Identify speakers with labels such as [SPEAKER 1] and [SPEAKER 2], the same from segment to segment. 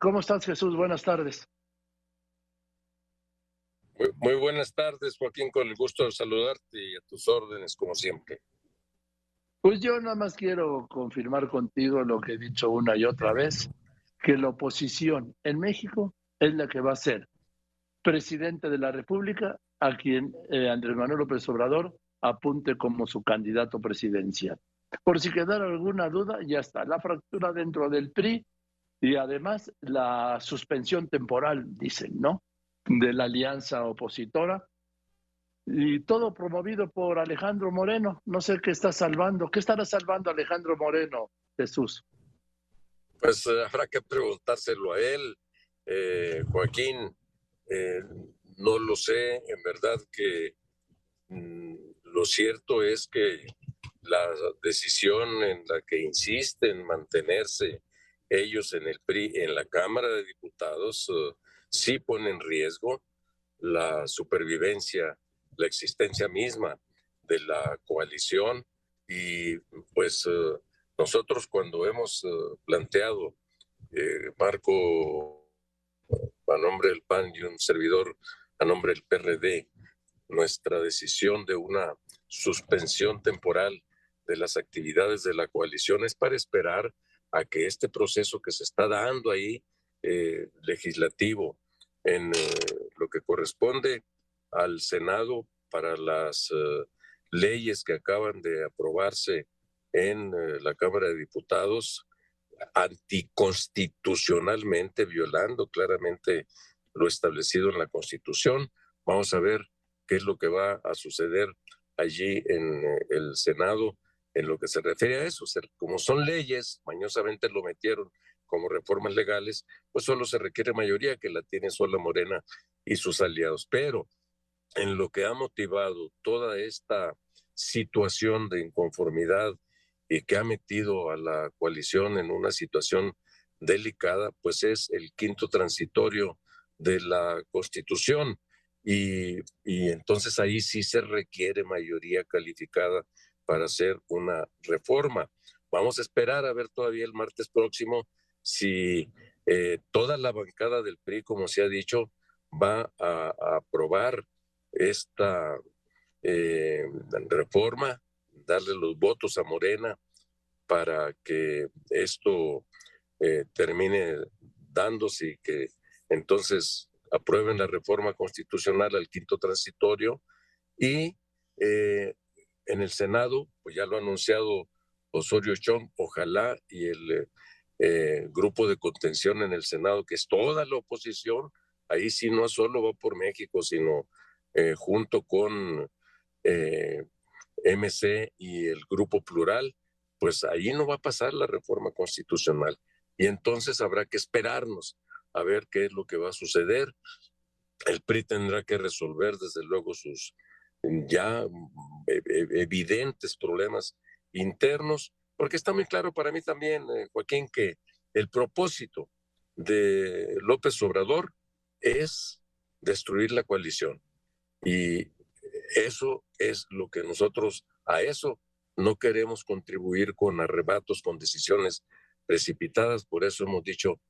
[SPEAKER 1] ¿Cómo estás, Jesús? Buenas tardes.
[SPEAKER 2] Muy, buenas tardes, Joaquín, con el gusto de saludarte y a tus órdenes, como siempre.
[SPEAKER 1] Pues yo nada más quiero confirmar contigo lo que he dicho una y otra vez, que la oposición en México es la que va a ser presidente de la República a quien eh, Andrés Manuel López Obrador apunte como su candidato presidencial. Por si quedara alguna duda, ya está. La fractura dentro del PRI y además la suspensión temporal, dicen, ¿no? De la alianza opositora. Y todo promovido por Alejandro Moreno. No sé qué está salvando. ¿Qué estará salvando Alejandro Moreno, Jesús?
[SPEAKER 2] Pues eh, habrá que preguntárselo a él, eh, Joaquín. Eh, no lo sé, en verdad que mm, lo cierto es que la decisión en la que insisten mantenerse ellos en el PRI, en la Cámara de Diputados, uh, sí pone en riesgo la supervivencia, la existencia misma de la coalición. Y pues uh, nosotros cuando hemos uh, planteado, eh, Marco, a nombre del PAN y un servidor a nombre del PRD, nuestra decisión de una suspensión temporal de las actividades de la coalición es para esperar a que este proceso que se está dando ahí eh, legislativo en eh, lo que corresponde al Senado para las eh, leyes que acaban de aprobarse en la Cámara de Diputados anticonstitucionalmente, violando claramente lo establecido en la Constitución. Vamos a ver qué es lo que va a suceder allí en el Senado en lo que se refiere a eso. Como son leyes, mañosamente lo metieron como reformas legales, pues solo se requiere mayoría que la tiene sola Morena y sus aliados. Pero en lo que ha motivado toda esta situación de inconformidad y que ha metido a la coalición en una situación delicada, pues es el quinto transitorio de la Constitución. Y, y entonces ahí sí se requiere mayoría calificada para hacer una reforma. Vamos a esperar a ver todavía el martes próximo si eh, toda la bancada del PRI, como se ha dicho, va a, aprobar esta eh, reforma, darle los votos a Morena para que esto eh, termine dándose y que entonces aprueben la reforma constitucional al quinto transitorio y en el Senado, pues ya lo ha anunciado Osorio Chong, ojalá y el eh, grupo de contención en el Senado, que es toda la oposición, ahí sí no solo va por México, sino eh, junto con eh, MC y el grupo plural, pues ahí no va a pasar la reforma constitucional. Y entonces habrá que esperarnos a ver qué es lo que va a suceder. El PRI tendrá que resolver desde luego sus ya e, e, evidentes problemas internos, porque está muy claro para mí también, eh, Joaquín, que el propósito de López Obrador es destruir la coalición. Y eso es lo que nosotros, a eso no queremos contribuir con arrebatos, con decisiones precipitadas. Por eso hemos dicho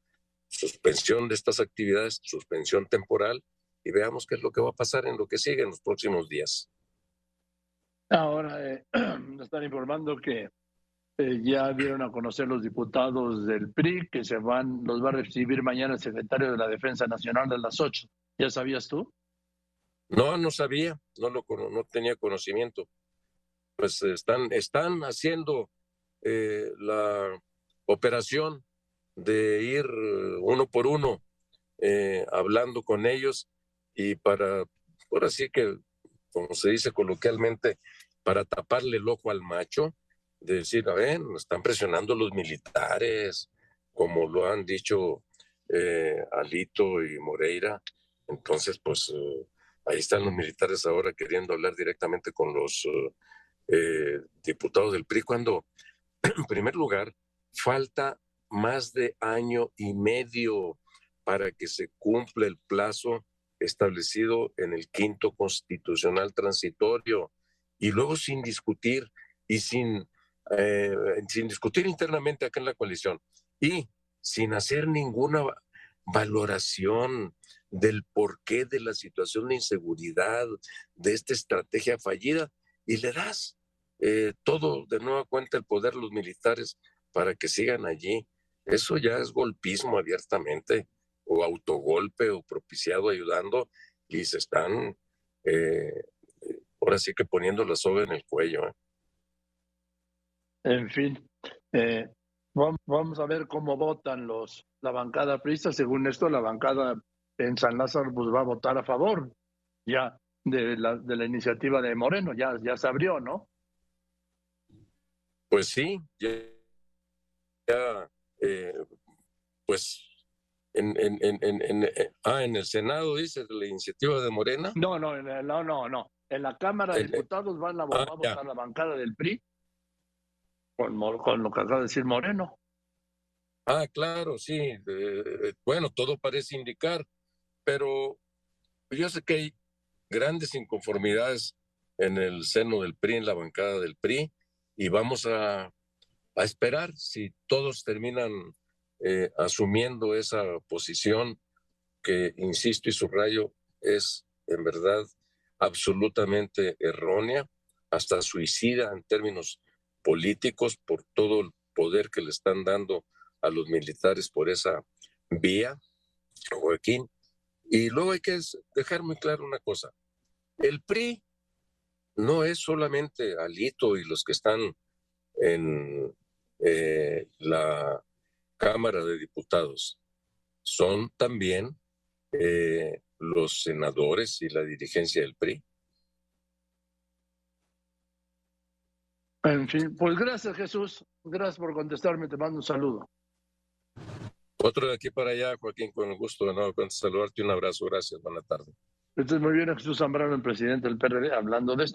[SPEAKER 2] suspensión de estas actividades, suspensión temporal, y veamos qué es lo que va a pasar en lo que sigue en los próximos días.
[SPEAKER 1] Ahora eh, nos están informando que eh, ya dieron a conocer los diputados del PRI que se van, los va a recibir mañana el secretario de la Defensa Nacional a las 8. ¿Ya sabías tú?
[SPEAKER 2] No, no sabía, no lo no tenía conocimiento. Pues están, están haciendo eh, la operación de ir uno por uno hablando con ellos y para, por así que, como se dice coloquialmente, para taparle el ojo al macho, de decir, a ver, nos están presionando los militares, como lo han dicho eh, Alito y Moreira. Entonces, pues eh, ahí están los militares ahora queriendo hablar directamente con los eh, diputados del PRI, cuando, en primer lugar, falta más de año y medio para que se cumpla el plazo establecido en el quinto constitucional transitorio y luego sin discutir y sin, eh, sin discutir internamente acá en la coalición y sin hacer ninguna valoración del porqué de la situación de inseguridad, de esta estrategia fallida, y le das eh, todo de nueva cuenta el poder a los militares para que sigan allí. Eso ya es golpismo abiertamente, o autogolpe, o propiciado ayudando, y se están eh, ahora sí que poniendo la soga en el cuello. ¿eh?
[SPEAKER 1] En fin, vamos a ver cómo votan los la bancada prista. Según esto, la bancada en San Lázaro pues, va a votar a favor ya de la, de la iniciativa de Moreno, ya, ya se abrió, ¿no?
[SPEAKER 2] Pues sí, ya, eh, pues en, en, en, en, eh, ah, en el Senado dice la iniciativa de Morena.
[SPEAKER 1] No, no, no, no, no. En la Cámara de Diputados van a, ah, votar la bancada del PRI con, con lo que acaba de decir Moreno.
[SPEAKER 2] Ah, claro, sí. bueno, todo parece indicar, pero yo sé que hay grandes inconformidades en el seno del PRI, en la bancada del PRI, y vamos a, a esperar si todos terminan eh, asumiendo esa posición que, insisto y subrayo, es en verdad absolutamente errónea, hasta suicida en términos políticos por todo el poder que le están dando a los militares por esa vía, Joaquín. Y luego hay que dejar muy claro una cosa. El PRI no es solamente Alito y los que están en eh, la Cámara de Diputados, son también eh, los senadores y la dirigencia del PRI.
[SPEAKER 1] En fin, pues gracias Jesús, gracias por contestarme, te mando un saludo.
[SPEAKER 2] Otro de aquí para allá, Joaquín, con el gusto de nuevo saludarte. Un abrazo, gracias, buena tarde.
[SPEAKER 1] Esto es muy bien, Jesús Zambrano, el presidente del PRD, hablando de esto.